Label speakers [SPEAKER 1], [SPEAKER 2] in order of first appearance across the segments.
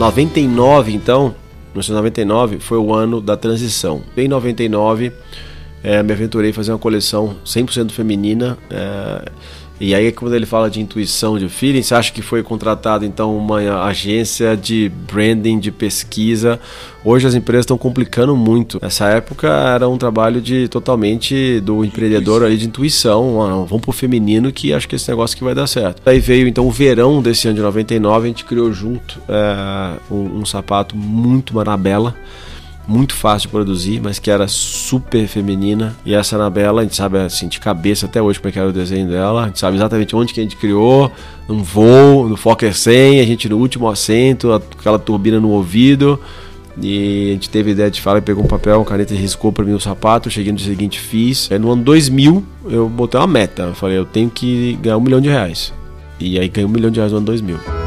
[SPEAKER 1] 99, então, 1999 foi o ano da transição. Em 99, é, me aventurei a fazer uma coleção 100% feminina. É, e aí, quando ele fala de intuição, de feeling, você acha que foi contratado então uma agência de branding, de pesquisa? Hoje as empresas estão complicando muito. Nessa época era um trabalho de totalmente do empreendedor ali de intuição. Ah, vamos pro feminino que acho que esse negócio que vai dar certo. Aí veio então o verão desse ano de 99, a gente criou junto é, um, um sapato muito marabela muito fácil de produzir, mas que era super feminina. E essa Anabela, a gente sabe assim, de cabeça até hoje como é que era o desenho dela. A gente sabe exatamente onde que a gente criou, num voo, no Fokker 100, a gente no último assento, aquela turbina no ouvido. E a gente teve ideia de falar e pegou um papel, uma caneta e riscou para mim o sapato. Cheguei no dia seguinte, fiz. Aí no ano 2000, eu botei uma meta. Eu falei, eu tenho que ganhar um milhão de reais. E aí ganhei um milhão de reais no ano 2000.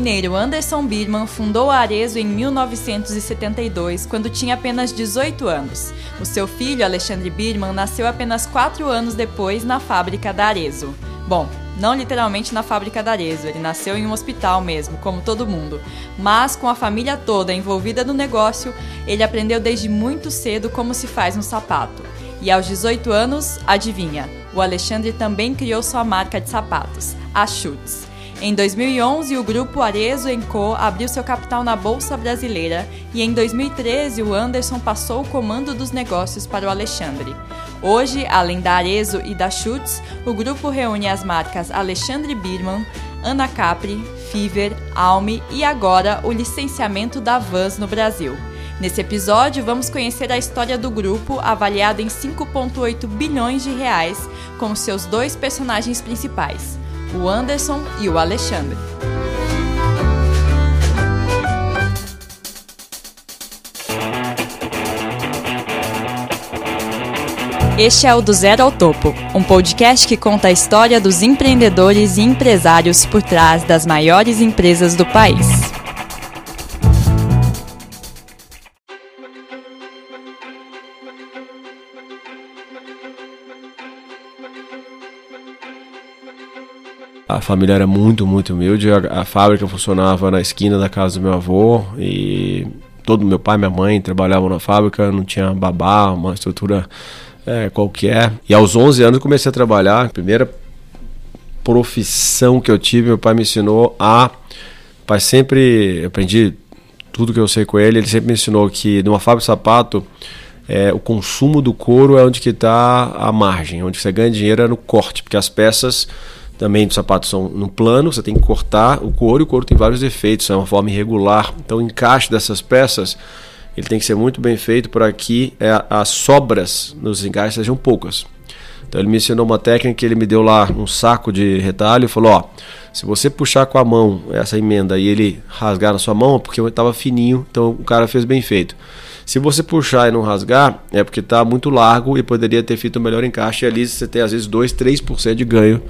[SPEAKER 2] Mineiro Anderson Birman fundou a Arezo em 1972, quando tinha apenas 18 anos. O seu filho, Alexandre Birman, nasceu apenas 4 anos depois na fábrica da Arezo. Bom, não literalmente na fábrica da Arezo, ele nasceu em um hospital mesmo, como todo mundo. Mas com a família toda envolvida no negócio, ele aprendeu desde muito cedo como se faz um sapato. E aos 18 anos, adivinha, o Alexandre também criou sua marca de sapatos, a Schutz. Em 2011, o grupo Arezo Co abriu seu capital na Bolsa Brasileira e em 2013 o Anderson passou o comando dos negócios para o Alexandre. Hoje, além da Arezo e da Schutz, o grupo reúne as marcas Alexandre Birman, Ana Capri, Fiver, Alme e agora o licenciamento da Vans no Brasil. Nesse episódio, vamos conhecer a história do grupo, avaliado em 5,8 bilhões de reais, com seus dois personagens principais, o Anderson e o Alexandre. Este é o Do Zero ao Topo, um podcast que conta a história dos empreendedores e empresários por trás das maiores empresas do país.
[SPEAKER 1] A família era muito, muito humilde. A, a, fábrica funcionava na esquina da casa do meu avô e todo meu pai e minha mãe trabalhavam na fábrica, não tinha babá, uma estrutura é, qualquer. E aos 11 anos comecei a trabalhar. A primeira profissão que eu tive, meu pai me ensinou a. pai sempre. Aprendi tudo que eu sei com ele. Ele sempre me ensinou que numa fábrica de sapato. É, o consumo do couro é onde que está a margem, onde você ganha dinheiro é no corte, porque as peças também os sapatos são no plano, você tem que cortar o couro e o couro tem vários defeitos, é uma forma irregular. Então o encaixe dessas peças ele tem que ser muito bem feito para que é, as sobras nos encaixes sejam poucas. Então ele me ensinou uma técnica que ele me deu lá um saco de retalho e falou: ó, se você puxar com a mão essa emenda e ele rasgar na sua mão, é porque estava fininho, então o cara fez bem feito. Se você puxar e não rasgar, é porque está muito largo e poderia ter feito um melhor encaixe. E ali você tem às vezes 2, 3% de ganho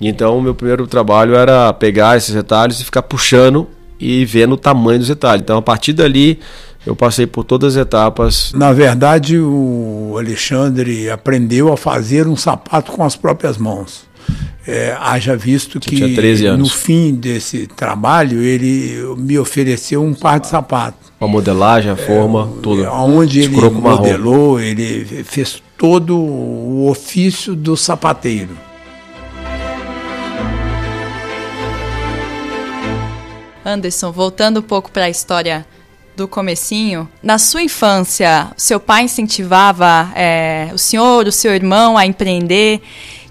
[SPEAKER 1] então, o meu primeiro trabalho era pegar esses retalhos e ficar puxando e vendo o tamanho dos retalhos. Então, a partir dali, eu passei por todas as etapas.
[SPEAKER 3] Na verdade, o Alexandre aprendeu a fazer um sapato com as próprias mãos. É, haja visto que no fim desse trabalho ele me ofereceu um par de sapatos.
[SPEAKER 1] A modelagem, a forma, é, tudo.
[SPEAKER 3] Onde ele modelou, ele fez todo o ofício do sapateiro.
[SPEAKER 2] Anderson, voltando um pouco para a história do comecinho, na sua infância, seu pai incentivava é, o senhor, o seu irmão a empreender?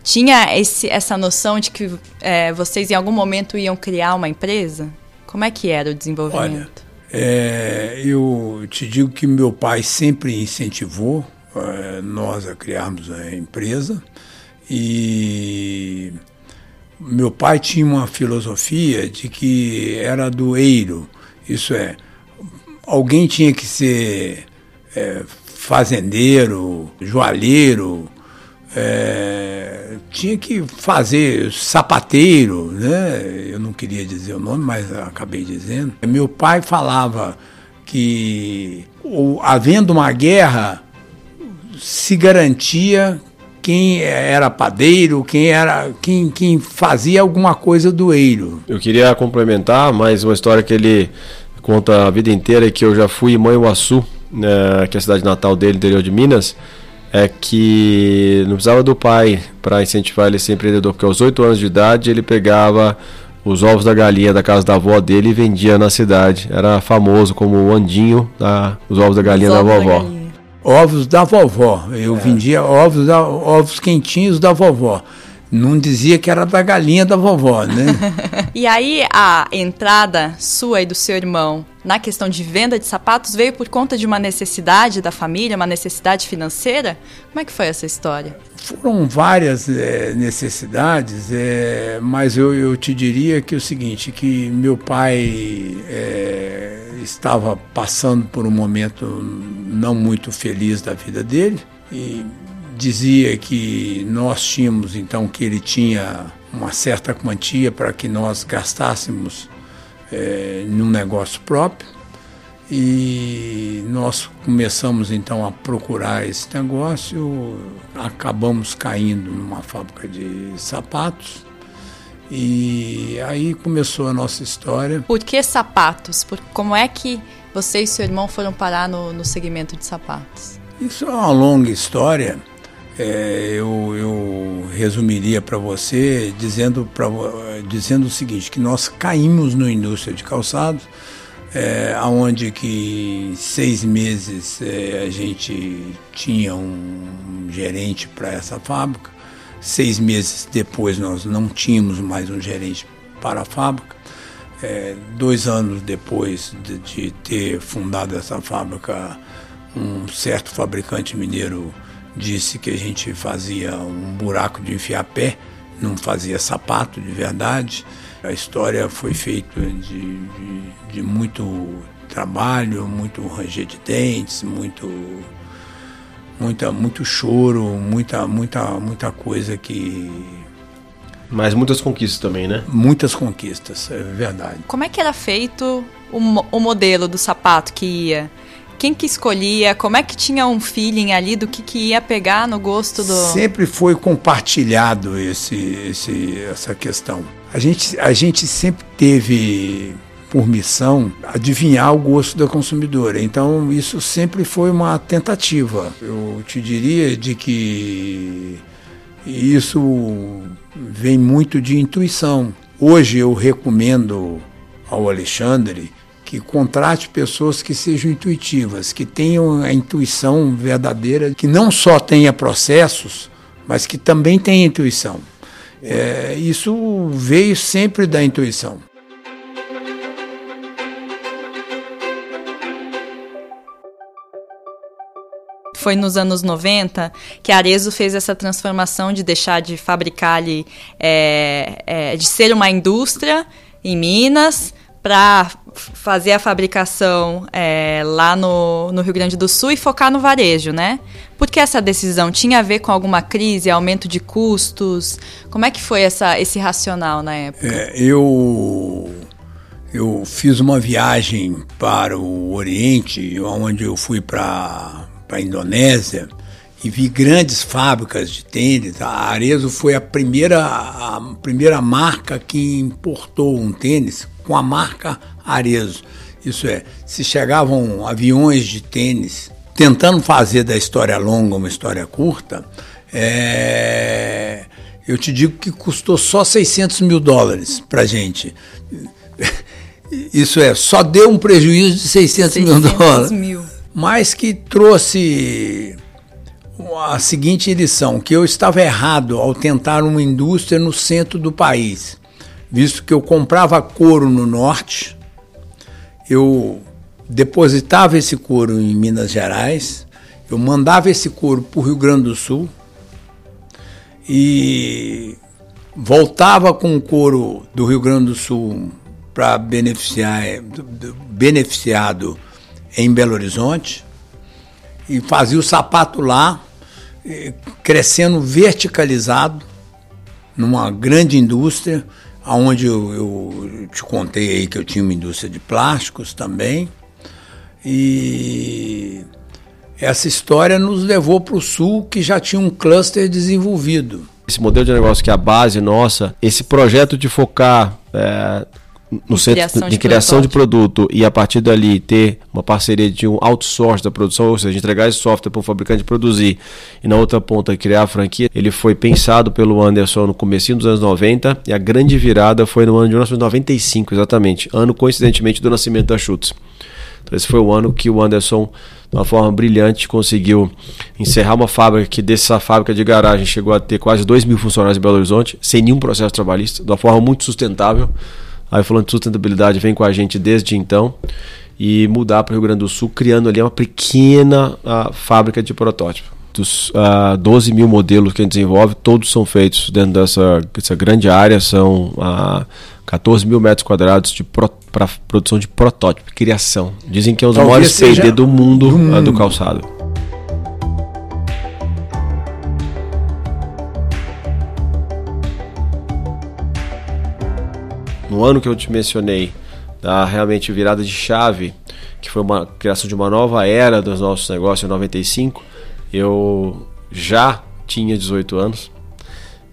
[SPEAKER 2] Tinha esse, essa noção de que é, vocês em algum momento iam criar uma empresa? Como é que era o desenvolvimento?
[SPEAKER 3] Olha, é, eu te digo que meu pai sempre incentivou é, nós a criarmos a empresa e meu pai tinha uma filosofia de que era doeiro, isso é, alguém tinha que ser é, fazendeiro, joalheiro, é, tinha que fazer sapateiro, né? Eu não queria dizer o nome, mas acabei dizendo. Meu pai falava que, havendo uma guerra, se garantia quem era padeiro, quem era quem, quem fazia alguma coisa do eiro.
[SPEAKER 1] Eu queria complementar mais uma história que ele conta a vida inteira que eu já fui em Manhuaçu, né, que é a cidade natal dele, interior de Minas, é que não precisava do pai para incentivar ele a ser empreendedor, porque aos 8 anos de idade ele pegava os ovos da galinha da casa da avó dele e vendia na cidade. Era famoso como o Andinho, da, os ovos da galinha os da vovó. Da galinha.
[SPEAKER 3] Ovos da vovó. Eu é. vendia ovos, da, ovos quentinhos da vovó. Não dizia que era da galinha da vovó, né?
[SPEAKER 2] e aí a entrada sua e do seu irmão na questão de venda de sapatos veio por conta de uma necessidade da família, uma necessidade financeira? Como é que foi essa história?
[SPEAKER 3] Foram várias é, necessidades, é, mas eu, eu te diria que é o seguinte, que meu pai é, estava passando por um momento não muito feliz da vida dele e dizia que nós tínhamos então que ele tinha uma certa quantia para que nós gastássemos é, num negócio próprio e nós começamos então a procurar esse negócio, acabamos caindo numa fábrica de sapatos e aí começou a nossa história.
[SPEAKER 2] Por que sapatos? Por, como é que você e seu irmão foram parar no, no segmento de sapatos?
[SPEAKER 3] Isso é uma longa história é, eu, eu, resumiria para você dizendo, pra, dizendo o seguinte, que nós caímos na indústria de calçados, é, onde que seis meses é, a gente tinha um gerente para essa fábrica, seis meses depois nós não tínhamos mais um gerente para a fábrica, é, dois anos depois de, de ter fundado essa fábrica, um certo fabricante mineiro disse que a gente fazia um buraco de enfiar pé, não fazia sapato de verdade. A história foi feita de, de, de muito trabalho, muito ranger de dentes, muito muita muito choro, muita muita muita coisa que
[SPEAKER 1] mas muitas conquistas também, né?
[SPEAKER 3] Muitas conquistas, é verdade.
[SPEAKER 2] Como é que era feito o, o modelo do sapato que ia? quem que escolhia? Como é que tinha um feeling ali do que, que ia pegar no gosto do.
[SPEAKER 3] Sempre foi compartilhado esse, esse, essa questão. A gente, a gente sempre teve por missão adivinhar o gosto da consumidora. Então isso sempre foi uma tentativa. Eu te diria de que isso vem muito de intuição. Hoje eu recomendo ao Alexandre que contrate pessoas que sejam intuitivas, que tenham a intuição verdadeira, que não só tenha processos, mas que também tenha intuição. É, isso veio sempre da intuição.
[SPEAKER 2] Foi nos anos 90 que Arezo fez essa transformação de deixar de fabricar ali, é, é, de ser uma indústria em Minas para fazer a fabricação é, lá no, no Rio Grande do Sul e focar no varejo, né? Por que essa decisão? Tinha a ver com alguma crise, aumento de custos? Como é que foi essa, esse racional na época?
[SPEAKER 3] É, eu, eu fiz uma viagem para o Oriente, onde eu fui para a Indonésia, e vi grandes fábricas de tênis. A Arezzo foi a primeira, a primeira marca que importou um tênis com a marca Arezzo. Isso é, se chegavam aviões de tênis tentando fazer da história longa uma história curta, é, eu te digo que custou só 600 mil dólares para gente. Isso é, só deu um prejuízo de 600, 600 mil dólares. Mil. Mas que trouxe a seguinte lição, que eu estava errado ao tentar uma indústria no centro do país. Visto que eu comprava couro no norte, eu depositava esse couro em Minas Gerais, eu mandava esse couro para o Rio Grande do Sul e voltava com o couro do Rio Grande do Sul para beneficiar beneficiado em Belo Horizonte e fazia o sapato lá crescendo verticalizado numa grande indústria aonde eu, eu, te contei aí que eu tinha uma indústria de plásticos também. E essa história nos levou para o sul, que já tinha um cluster desenvolvido.
[SPEAKER 1] Esse modelo de negócio que é a base nossa, esse projeto de focar é, no centro criação de, de criação de produto e a partir dali ter uma parceria de um outsource da produção, ou seja, entregar esse software para o fabricante produzir e na outra ponta criar a franquia, ele foi pensado pelo Anderson no começo dos anos 90 e a grande virada foi no ano de 1995, exatamente, ano coincidentemente do nascimento da Schutz. Então esse foi o ano que o Anderson de uma forma brilhante, conseguiu encerrar uma fábrica que dessa fábrica de garagem chegou a ter quase 2 mil funcionários em Belo Horizonte, sem nenhum processo trabalhista, de uma forma muito sustentável. Aí falando de sustentabilidade, vem com a gente desde então e mudar para o Rio Grande do Sul, criando ali uma pequena uh, fábrica de protótipo. Dos uh, ah, 12 mil modelos que a gente desenvolve, todos são feitos dentro dessa, dessa grande área, são uh, 14 mil metros quadrados para pro, produção de protótipo, criação. Dizem que é um dos maiores PD do mundo, do mundo. Uh, do calçado. No ano que eu te mencionei, da realmente virada de chave, que foi uma criação de uma nova era dos nossos negócios em 95, eu já tinha 18 anos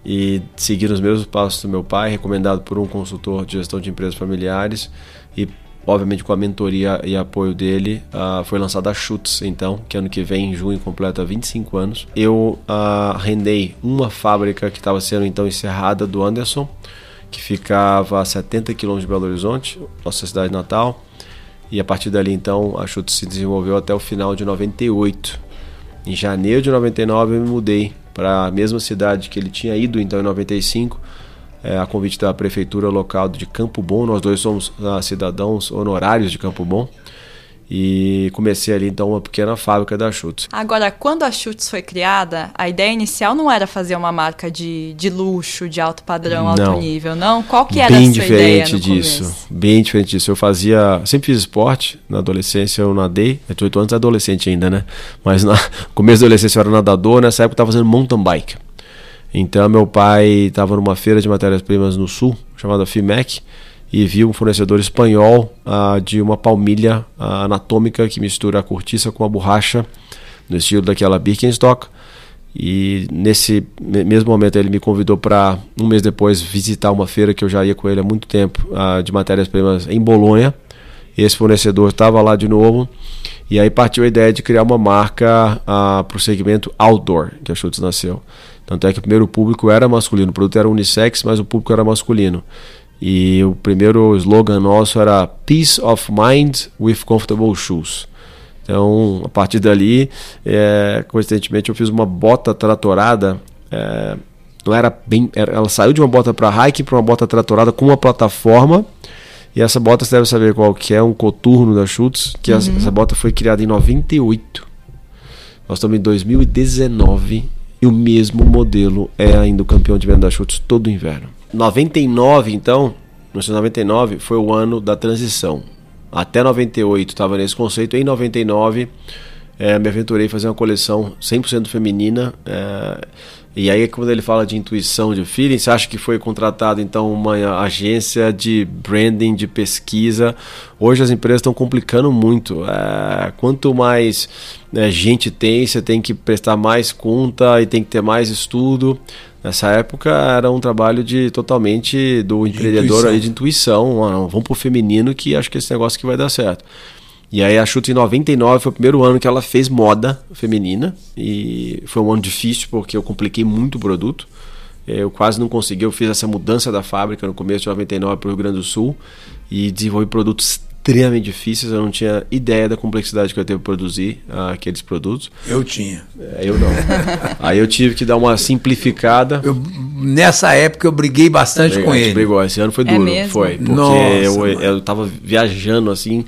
[SPEAKER 1] e segui os mesmos passos do meu pai, recomendado por um consultor de gestão de empresas familiares e obviamente com a mentoria e apoio dele, uh, foi lançada a Chutes, então, que ano que vem, em junho, completa 25 anos. Eu uh, rendei uma fábrica que estava sendo então encerrada do Anderson, que ficava a 70 quilômetros de Belo Horizonte, nossa cidade natal. E a partir dali, então, a Chute se desenvolveu até o final de 98. Em janeiro de 99, eu me mudei para a mesma cidade que ele tinha ido, então, em 95, é, a convite da prefeitura local de Campo Bom. Nós dois somos ah, cidadãos honorários de Campo Bom e comecei ali então uma pequena fábrica da Schutz.
[SPEAKER 2] Agora, quando a Schutz foi criada, a ideia inicial não era fazer uma marca de, de luxo, de alto padrão, alto nível, não? Qual que era
[SPEAKER 1] bem
[SPEAKER 2] a sua
[SPEAKER 1] diferente
[SPEAKER 2] ideia
[SPEAKER 1] disso,
[SPEAKER 2] começo?
[SPEAKER 1] bem diferente disso. Eu fazia, sempre fiz esporte, na adolescência eu nadei, 18 anos adolescente ainda, né? Mas no começo da adolescência eu era nadador, nessa época eu estava fazendo mountain bike. Então meu pai estava numa feira de matérias-primas no sul, chamada FIMEC, e vi um fornecedor espanhol uh, de uma palmilha uh, anatômica que mistura a cortiça com a borracha no estilo daquela Birkenstock. E nesse mesmo momento ele me convidou para um mês depois visitar uma feira que eu já ia com ele há muito tempo uh, de matérias-primas em Bolonha. Esse fornecedor estava lá de novo e aí partiu a ideia de criar uma marca para o segmento outdoor que a Schutz nasceu. Tanto é que o primeiro público era masculino, o produto era unissex, mas o público era masculino. E o primeiro slogan nosso era Peace of Mind with Comfortable Shoes. Então, a partir dali, é, coincidentemente, eu fiz uma bota tratorada. É, não era bem. Ela saiu de uma bota para hiking para uma bota tratorada com uma plataforma. E essa bota você deve saber qual que é, um coturno da Schutz, que uhum. essa, essa bota foi criada em 98. Nós estamos em 2019 e o mesmo modelo é ainda o campeão de venda da Schutz todo inverno. 99, então, 1999 foi o ano da transição. Até 98 estava nesse conceito. Em 99 é, me aventurei a fazer uma coleção 100% feminina. É, e aí, quando ele fala de intuição, de feeling, você acha que foi contratado então uma agência de branding, de pesquisa? Hoje as empresas estão complicando muito. É, quanto mais né, gente tem, você tem que prestar mais conta e tem que ter mais estudo. Nessa época era um trabalho de totalmente do de empreendedor intuição. aí de intuição. Ah, vamos pro feminino que acho que esse negócio que vai dar certo. E aí a Chuta em 99 foi o primeiro ano que ela fez moda feminina e foi um ano difícil porque eu compliquei muito o produto. Eu quase não consegui, eu fiz essa mudança da fábrica no começo de 99 para o Rio Grande do Sul e desenvolvi produtos extremamente difíceis. Eu não tinha ideia da complexidade que eu teve para produzir uh, aqueles produtos.
[SPEAKER 3] Eu tinha.
[SPEAKER 1] É, eu não. Aí eu tive que dar uma simplificada.
[SPEAKER 3] Eu, nessa época eu briguei bastante com ele.
[SPEAKER 1] Brigou. Esse ano foi é duro. É foi. Porque Nossa, eu, eu tava viajando assim.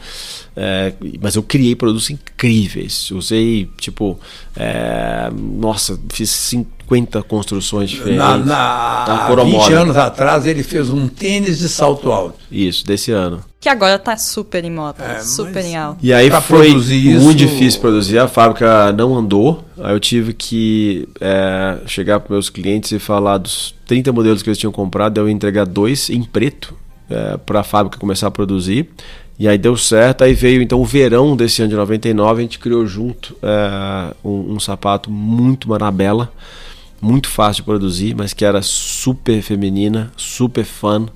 [SPEAKER 1] É, mas eu criei produtos incríveis. Usei, tipo, é, nossa, fiz 50 construções diferentes.
[SPEAKER 3] Na, na, há 20 anos atrás ele fez um tênis de salto alto.
[SPEAKER 1] Isso, desse ano.
[SPEAKER 2] Que agora tá super em moda, é, super em alta.
[SPEAKER 1] E aí foi muito isso... difícil produzir, a fábrica não andou. Aí eu tive que é, chegar para meus clientes e falar dos 30 modelos que eles tinham comprado, eu ia entregar dois em preto é, para a fábrica começar a produzir E aí deu certo, aí veio então o verão desse ano de 99, a gente criou junto é, um, um, sapato muito marabela, muito fácil de produzir, mas que era super feminina, super fã.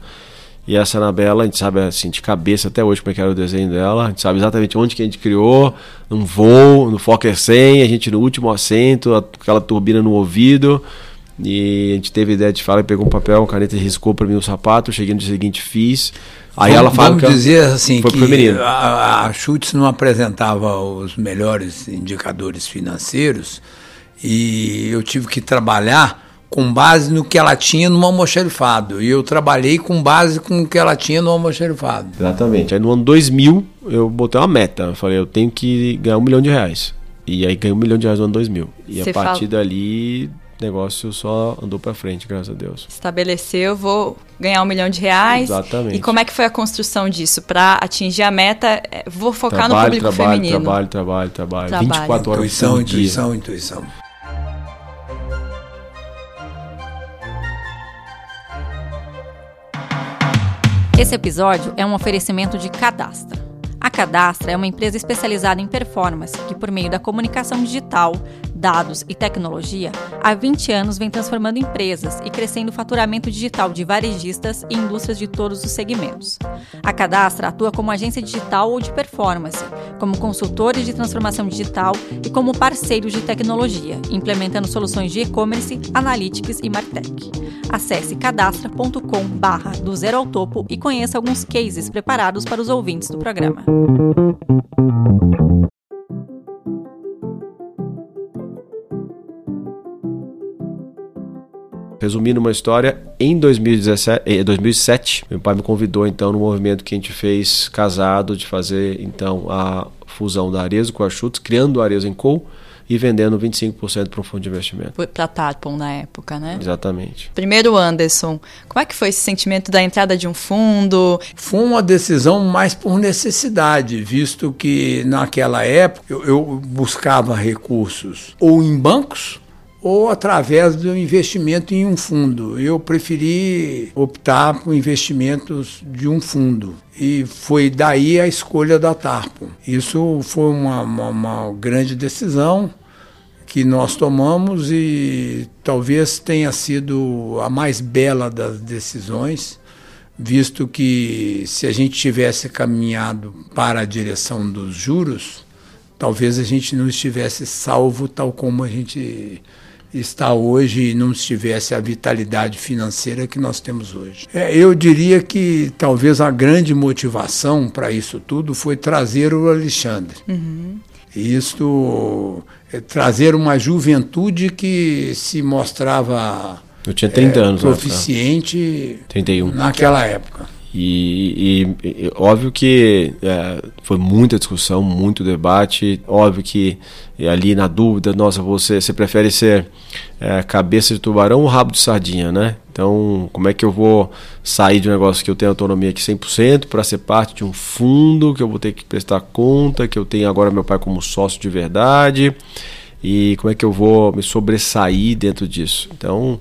[SPEAKER 1] E essa Anabela, a gente sabe assim, de cabeça até hoje como é que era o desenho dela, a gente sabe exatamente onde que a gente criou, num voo, no Fokker 100, a gente no último assento, aquela turbina no ouvido, e a gente teve ideia de falar pegou um papel, uma caneta e riscou para mim o sapato, eu cheguei no dia seguinte fiz,
[SPEAKER 3] Aí vamos, ela fala vamos que dizer assim que a, a Schutz não apresentava os melhores indicadores financeiros e eu tive que trabalhar com base no que ela tinha no almoxerifado. E eu trabalhei com base com o que ela tinha no almoxerifado.
[SPEAKER 1] Exatamente. Aí no ano 2000 eu botei uma meta. Eu falei, eu tenho que ganhar um milhão de reais. E aí ganhei um milhão de reais no ano 2000. E Você a partir fala... dali negócio só andou para frente, graças a Deus.
[SPEAKER 2] Estabeleceu, vou ganhar um milhão de reais.
[SPEAKER 1] Exatamente.
[SPEAKER 2] E como é que foi a construção disso? Para atingir a meta, é, vou focar trabalho, no público
[SPEAKER 1] trabalho,
[SPEAKER 2] feminino.
[SPEAKER 1] Trabalho, trabalho, trabalho, trabalho. 24 horas intuição, por
[SPEAKER 3] dia. Intuição, intuição.
[SPEAKER 2] Esse episódio é um oferecimento de Cadastra. A Cadastra é uma empresa especializada em performance que, por meio da comunicação digital, dados e tecnologia, há 20 anos vem transformando empresas e crescendo o faturamento digital de varejistas e indústrias de todos os segmentos. A Cadastra atua como agência digital ou de performance, como consultores de transformação digital e como parceiros de tecnologia, implementando soluções de e-commerce, analytics e martech. Acesse cadastra.com/barra do zero ao topo e conheça alguns cases preparados para os ouvintes do programa.
[SPEAKER 1] Resumindo uma história, em 2017, 2007, meu pai me convidou então no movimento que a gente fez casado de fazer então a fusão da Arezo com a Schutz, criando a Arezo Co e vendendo 25% para um fundo de investimento.
[SPEAKER 2] Para Tarpon na época, né?
[SPEAKER 1] Exatamente.
[SPEAKER 2] Primeiro, Anderson, como é que foi esse sentimento da entrada de um fundo?
[SPEAKER 3] Foi uma decisão mais por necessidade, visto que naquela época eu, eu buscava recursos ou em bancos ou através do investimento em um fundo. Eu preferi optar por investimentos de um fundo. E foi daí a escolha da Tarpo. Isso foi uma, uma, uma grande decisão que nós tomamos e talvez tenha sido a mais bela das decisões, visto que se a gente tivesse caminhado para a direção dos juros, talvez a gente não estivesse salvo tal como a gente está hoje e não tivesse a vitalidade financeira que nós temos hoje. É, eu diria que talvez a grande motivação para isso tudo foi trazer o Alexandre. Uhum. Isto é, trazer uma juventude que se mostrava
[SPEAKER 1] eu tinha 30 é, anos,
[SPEAKER 3] proficiente
[SPEAKER 1] tá? 31.
[SPEAKER 3] naquela época.
[SPEAKER 1] E, e, e óbvio que é, foi muita discussão, muito debate. Óbvio que ali na dúvida, nossa, você, você prefere ser é, cabeça de tubarão ou rabo de sardinha, né? Então, como é que eu vou sair de um negócio que eu tenho autonomia aqui 100% para ser parte de um fundo que eu vou ter que prestar conta, que eu tenho agora meu pai como sócio de verdade? E como é que eu vou me sobressair dentro disso? Então,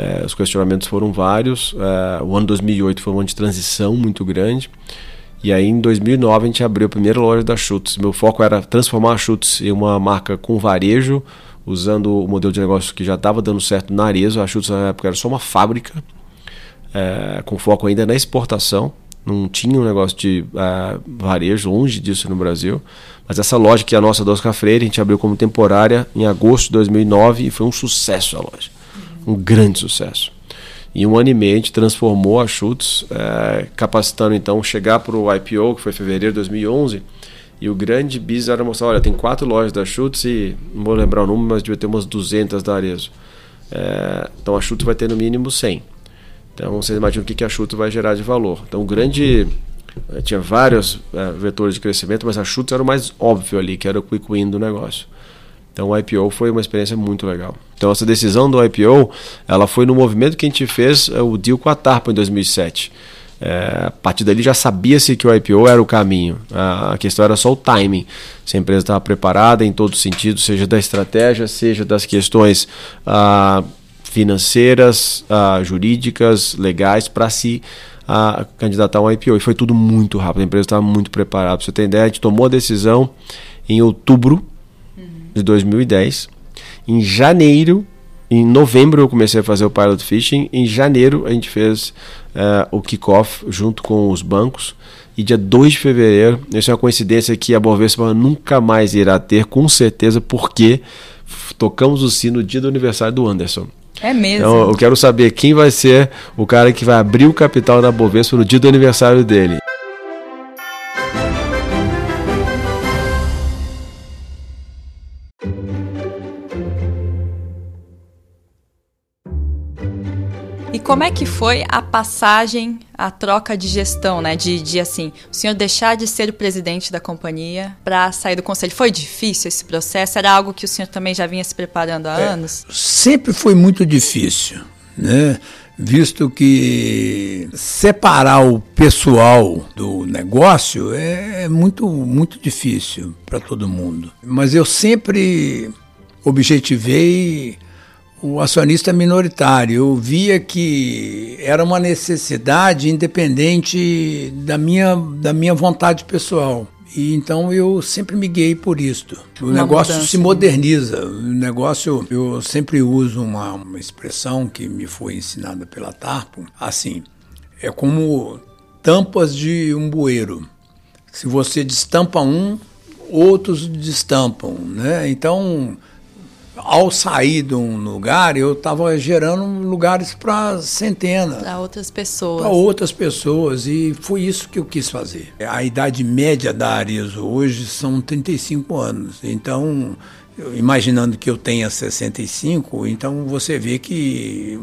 [SPEAKER 1] é, os questionamentos foram vários. É, o ano 2008 foi um ano de transição muito grande. E aí em 2009 a gente abriu a primeira loja da Chutes. Meu foco era transformar a Chutes em uma marca com varejo, usando o modelo de negócio que já estava dando certo na Arezo. A Chutes na época era só uma fábrica, é, com foco ainda na exportação. Não tinha um negócio de é, varejo, longe disso no Brasil. Mas essa loja que é a nossa Oscar Freire, a gente abriu como temporária em agosto de 2009 e foi um sucesso a loja um grande sucesso. Em um ano e meio a gente transformou a Schutz, é, capacitando então chegar para o IPO, que foi em fevereiro de 2011, e o grande bis era mostrar, olha, tem quatro lojas da Schutz e, não vou lembrar o número, mas devia ter umas 200 da Arezo. É, então a Schutz vai ter no mínimo 100. Então vocês imaginam o que, a Schutz vai gerar de valor. Então o grande... É, tinha vários é, vetores de crescimento, mas a Schutz era o mais óbvio ali, que era o quick win do negócio. Então o IPO foi uma experiência muito legal. Então essa decisão do IPO, ela foi no movimento que a gente fez é, o deal com a Tarpa em 2007. É, a partir dali já sabia-se que o IPO era o caminho. A questão era só o timing. Se a empresa estava preparada em todos os sentidos, seja da estratégia, seja das questões ah, financeiras, ah, jurídicas, legais, para se a candidatar um IPO. E foi tudo muito rápido, a empresa estava muito preparada. Para você ter ideia, a gente tomou a decisão em outubro. De 2010. Em janeiro, em novembro eu comecei a fazer o pilot fishing. Em janeiro a gente fez uh, o kickoff junto com os bancos. E dia 2 de fevereiro, isso é uma coincidência que a Bovespa nunca mais irá ter, com certeza, porque tocamos o sino no dia do aniversário do Anderson.
[SPEAKER 2] É mesmo.
[SPEAKER 1] Então eu quero saber quem vai ser o cara que vai abrir o capital da Bovespa no dia do aniversário dele.
[SPEAKER 2] Como é que foi a passagem, a troca de gestão, né? De, de assim, o senhor deixar de ser o presidente da companhia para sair do conselho. Foi difícil esse processo? Era algo que o senhor também já vinha se preparando há é, anos?
[SPEAKER 3] Sempre foi muito difícil, né? Visto que separar o pessoal do negócio é, é muito, muito difícil para todo mundo. Mas eu sempre objetivei o acionista minoritário. Eu via que era uma necessidade independente da minha, da minha vontade pessoal. E então eu sempre me guiei por isto. O uma negócio mudança, se né? moderniza. O negócio, eu sempre uso uma, uma expressão que me foi ensinada pela Tarpo, assim, é como tampas de um bueiro. Se você destampa um, outros destampam, né? Então, ao sair de um lugar, eu estava gerando lugares para centenas.
[SPEAKER 2] Para outras pessoas.
[SPEAKER 3] Para outras pessoas. E foi isso que eu quis fazer. A idade média da Arezo hoje são 35 anos. Então, imaginando que eu tenha 65, então você vê que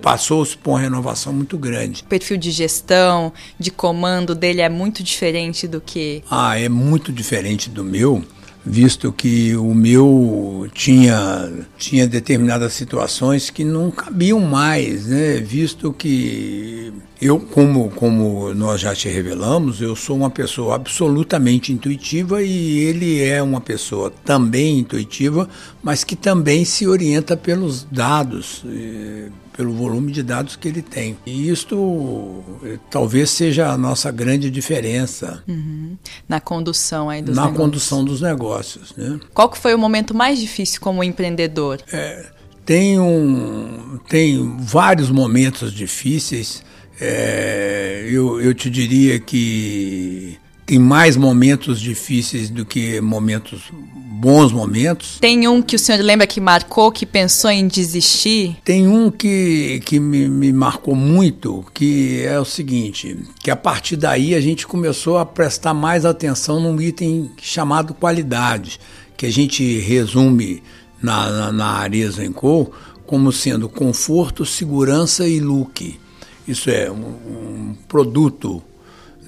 [SPEAKER 3] passou-se por uma renovação muito grande.
[SPEAKER 2] O perfil de gestão, de comando dele é muito diferente do que.
[SPEAKER 3] Ah, é muito diferente do meu visto que o meu tinha, tinha determinadas situações que não cabiam mais, né? visto que eu, como, como nós já te revelamos, eu sou uma pessoa absolutamente intuitiva e ele é uma pessoa também intuitiva, mas que também se orienta pelos dados, eh, pelo volume de dados que ele tem. E isto eh, talvez seja a nossa grande diferença.
[SPEAKER 2] Uhum. Na condução aí dos
[SPEAKER 3] Na
[SPEAKER 2] negócios.
[SPEAKER 3] condução dos negócios. Né?
[SPEAKER 2] Qual que foi o momento mais difícil como empreendedor?
[SPEAKER 3] É, tem, um, tem vários momentos difíceis. É, eu, eu te diria que tem mais momentos difíceis do que momentos bons momentos.
[SPEAKER 2] Tem um que o senhor lembra que marcou, que pensou em desistir?
[SPEAKER 3] Tem um que, que me, me marcou muito, que é o seguinte, que a partir daí a gente começou a prestar mais atenção num item chamado qualidade, que a gente resume na, na, na Arezzo Co como sendo conforto, segurança e look. Isso é um, um produto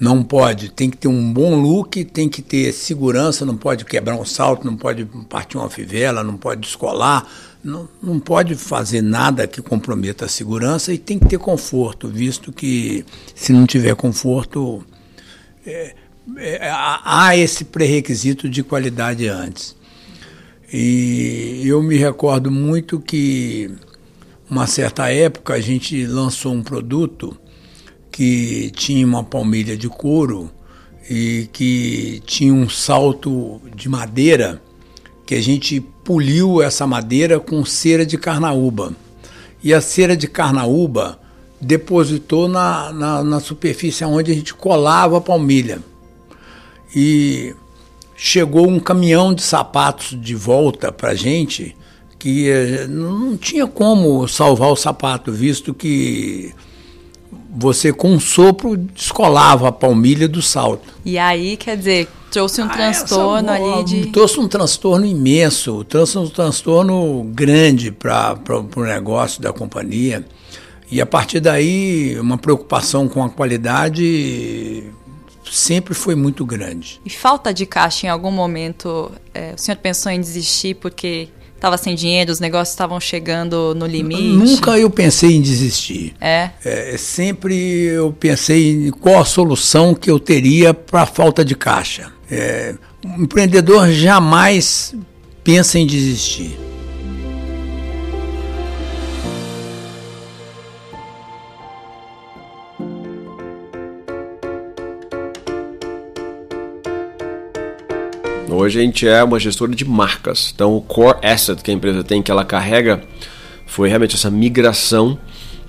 [SPEAKER 3] não pode, tem que ter um bom look, tem que ter segurança, não pode quebrar um salto, não pode partir uma fivela, não pode descolar, não, não pode fazer nada que comprometa a segurança e tem que ter conforto, visto que se não tiver conforto, é, é, há esse pré-requisito de qualidade antes. E eu me recordo muito que, uma certa época, a gente lançou um produto que tinha uma palmilha de couro e que tinha um salto de madeira que a gente poliu essa madeira com cera de carnaúba. E a cera de carnaúba depositou na, na, na superfície onde a gente colava a palmilha. E chegou um caminhão de sapatos de volta para a gente que eh, não tinha como salvar o sapato, visto que você com um sopro descolava a palmilha do salto.
[SPEAKER 2] E aí, quer dizer, trouxe um ah, transtorno essa, ali de.
[SPEAKER 3] Trouxe um transtorno imenso, trouxe um transtorno grande para o negócio da companhia. E a partir daí, uma preocupação com a qualidade sempre foi muito grande.
[SPEAKER 2] E falta de caixa em algum momento, é, o senhor pensou em desistir porque estava sem dinheiro, os negócios estavam chegando no limite?
[SPEAKER 3] Nunca eu pensei em desistir.
[SPEAKER 2] É?
[SPEAKER 3] é sempre eu pensei em qual a solução que eu teria para a falta de caixa. É, um empreendedor jamais pensa em desistir.
[SPEAKER 1] Hoje a gente é uma gestora de marcas. Então o core asset que a empresa tem, que ela carrega, foi realmente essa migração.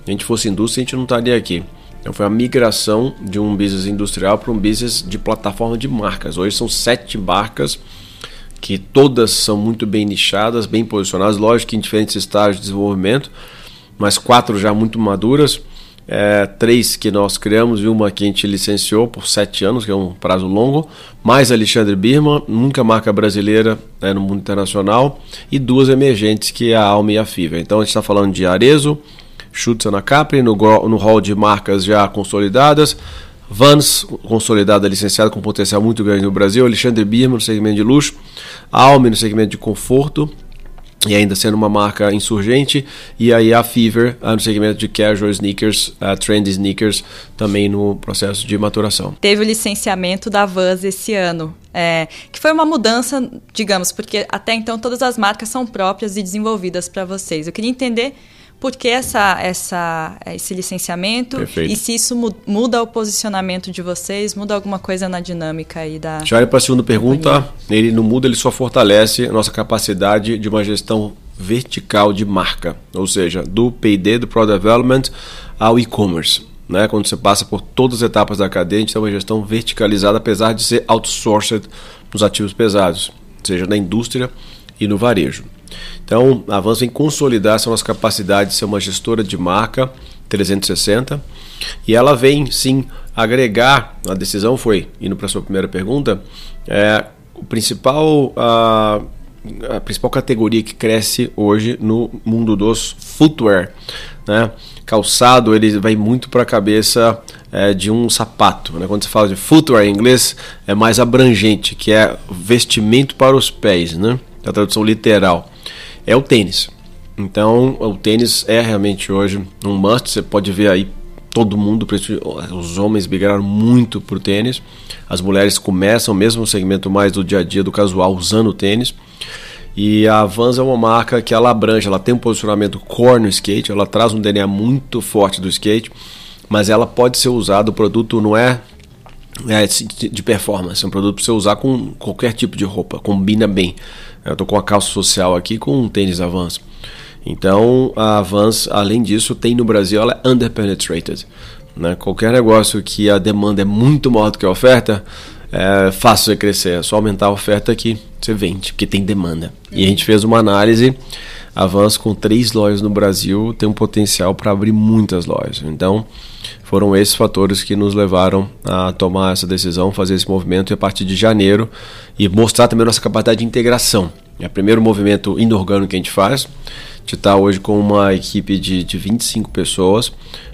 [SPEAKER 1] Se a gente fosse indústria, a gente não estaria aqui. Então foi a migração de um business industrial para um business de plataforma de marcas. Hoje são sete marcas que todas são muito bem nichadas, bem posicionadas, lógico que em diferentes estágios de desenvolvimento, mas quatro já muito maduras é, três que nós criamos e uma que a gente licenciou por sete anos, que é um prazo longo, mais Alexandre Birman, nunca marca brasileira né, no mundo internacional, e duas emergentes, que é a Alma e a FIVA. Então a gente está falando de Arezo, Schutz na Capri, no, no hall de marcas já consolidadas, Vans, consolidada, licenciada com potencial muito grande no Brasil, Alexandre Birman no segmento de luxo, Alme no segmento de conforto, e ainda sendo uma marca insurgente, e aí a Fever no segmento de casual sneakers, uh, trendy sneakers, também no processo de maturação.
[SPEAKER 2] Teve o licenciamento da Vans esse ano, é, que foi uma mudança, digamos, porque até então todas as marcas são próprias e desenvolvidas para vocês. Eu queria entender por que essa, essa, esse licenciamento Perfeito. e se isso muda o posicionamento de vocês, muda alguma coisa na dinâmica aí da.
[SPEAKER 1] Já para a segunda pergunta, ele não muda, ele só fortalece a nossa capacidade de uma gestão vertical de marca, ou seja, do P&D, do Product Development ao e-commerce. Né? Quando você passa por todas as etapas da cadeia, a gente tem uma gestão verticalizada, apesar de ser outsourced nos ativos pesados, seja na indústria e no varejo. Então, a Avanço vem consolidar essa nossa capacidade de ser uma gestora de marca 360 e ela vem sim agregar. A decisão foi, indo para a sua primeira pergunta, é, o principal. A, a principal categoria que cresce hoje no mundo dos footwear, né? Calçado ele vai muito para a cabeça é, de um sapato, né? Quando você fala de footwear em inglês é mais abrangente, que é vestimento para os pés, né? A tradução literal é o tênis. Então, o tênis é realmente hoje um must. Você pode ver aí todo mundo, os homens migraram muito o tênis. As mulheres começam, mesmo no segmento mais do dia a dia, do casual, usando o tênis. E a Vans é uma marca que ela abrange, ela tem um posicionamento core no skate, ela traz um DNA muito forte do skate, mas ela pode ser usada, o produto não é, é de performance, é um produto para você usar com qualquer tipo de roupa, combina bem. Eu tô com a calça social aqui com um tênis Avans. Então a Avans, além disso, tem no Brasil, ela é underpenetrated. Né? Qualquer negócio que a demanda é muito maior do que a oferta, é fácil de crescer. É só aumentar a oferta aqui, você vende, porque tem demanda. E a gente fez uma análise. Avans com três lojas no Brasil tem um potencial para abrir muitas lojas. Então, foram esses fatores que nos levaram a tomar essa decisão, fazer esse movimento e a partir de janeiro e mostrar também a nossa capacidade de integração. É o primeiro movimento inorgânico que a gente faz. A gente está hoje com uma equipe de, de 25 pessoas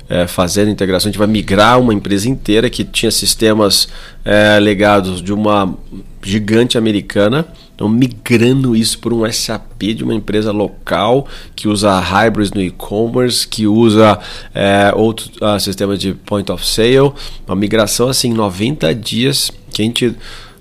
[SPEAKER 1] é, fazendo integração. A gente vai migrar uma empresa inteira que tinha sistemas é, legados de uma gigante americana então, migrando isso por um SAP de uma empresa local que usa Hybris no e-commerce, que usa é, outro uh, sistema de point of sale, uma migração assim, 90 dias que a gente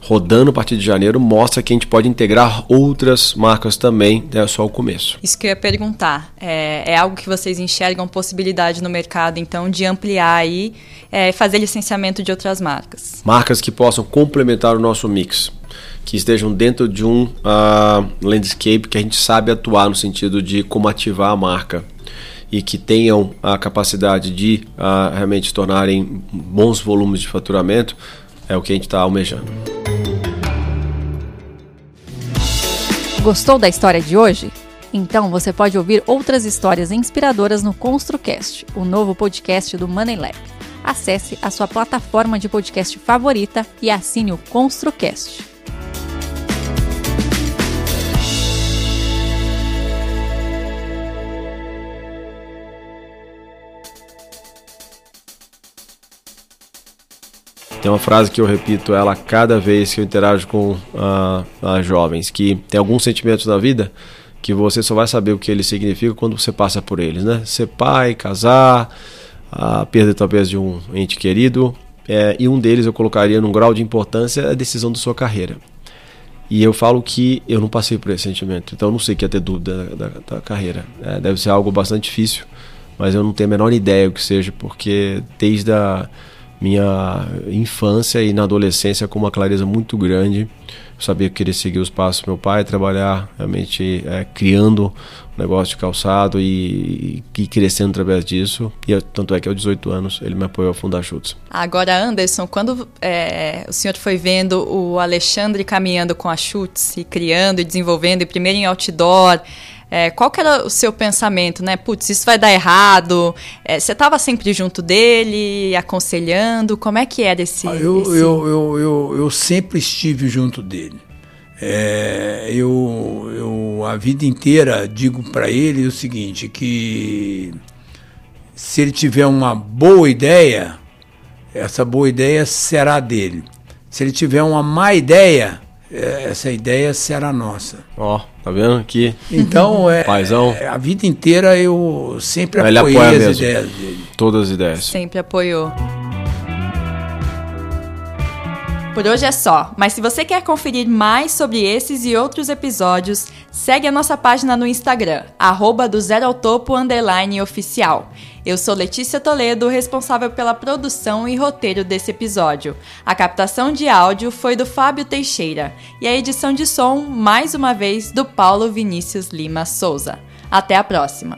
[SPEAKER 1] rodando a partir de janeiro mostra que a gente pode integrar outras marcas também, é só o começo.
[SPEAKER 2] Isso que eu ia perguntar. É, é algo que vocês enxergam possibilidade no mercado, então, de ampliar aí, é, fazer licenciamento de outras marcas?
[SPEAKER 1] Marcas que possam complementar o nosso mix que estejam dentro de um uh, landscape que a gente sabe atuar no sentido de como ativar a marca e que tenham a capacidade de uh, realmente tornarem bons volumes de faturamento é o que a gente está almejando.
[SPEAKER 4] Gostou da história de hoje? Então você pode ouvir outras histórias inspiradoras no ConstruCast, o novo podcast do Money Lab. Acesse a sua plataforma de podcast favorita e assine o ConstruCast.
[SPEAKER 1] Tem uma frase que eu repito ela cada vez que eu interajo com uh, jovens, que tem alguns sentimentos na vida que você só vai saber o que eles significam quando você passa por eles, né? Ser pai, casar, a perda talvez de um ente querido, é, e um deles eu colocaria num grau de importância a decisão da sua carreira. E eu falo que eu não passei por esse sentimento, então eu não sei o que é ter dúvida da, da, da carreira. É, deve ser algo bastante difícil, mas eu não tenho a menor ideia o que seja, porque desde a minha infância e na adolescência com uma clareza muito grande. Eu sabia que queria seguir os passos do meu pai, trabalhar realmente é, criando um negócio de calçado e, e, crescendo através disso. E tanto é que aos 18 anos ele me apoiou a fundar Chutes.
[SPEAKER 2] Agora, Anderson, quando é, o senhor foi vendo o Alexandre caminhando com a Chutes e criando e desenvolvendo, e primeiro em outdoor, é, qual que era o seu pensamento, né? Putz, isso vai dar errado. É, você estava sempre junto dele, aconselhando. Como é que era esse?
[SPEAKER 3] Ah, eu,
[SPEAKER 2] esse...
[SPEAKER 3] Eu, eu, eu, eu, sempre estive junto dele. É, eu, eu a vida inteira digo para ele o seguinte, que se ele tiver uma boa ideia, essa boa ideia será dele. Se ele tiver uma má ideia, essa ideia será nossa.
[SPEAKER 1] Ó, oh, tá vendo aqui?
[SPEAKER 3] Então, é,
[SPEAKER 1] Paizão.
[SPEAKER 3] É, a vida inteira eu sempre Ele apoiei as mesmo. ideias dele.
[SPEAKER 1] Todas as ideias.
[SPEAKER 2] Sempre apoiou. Por hoje é só, mas se você quer conferir mais sobre esses e outros episódios, segue a nossa página no Instagram, arroba do Zero ao Topo oficial. Eu sou Letícia Toledo, responsável pela produção e roteiro desse episódio. A captação de áudio foi do Fábio Teixeira e a edição de som, mais uma vez, do Paulo Vinícius Lima Souza. Até a próxima!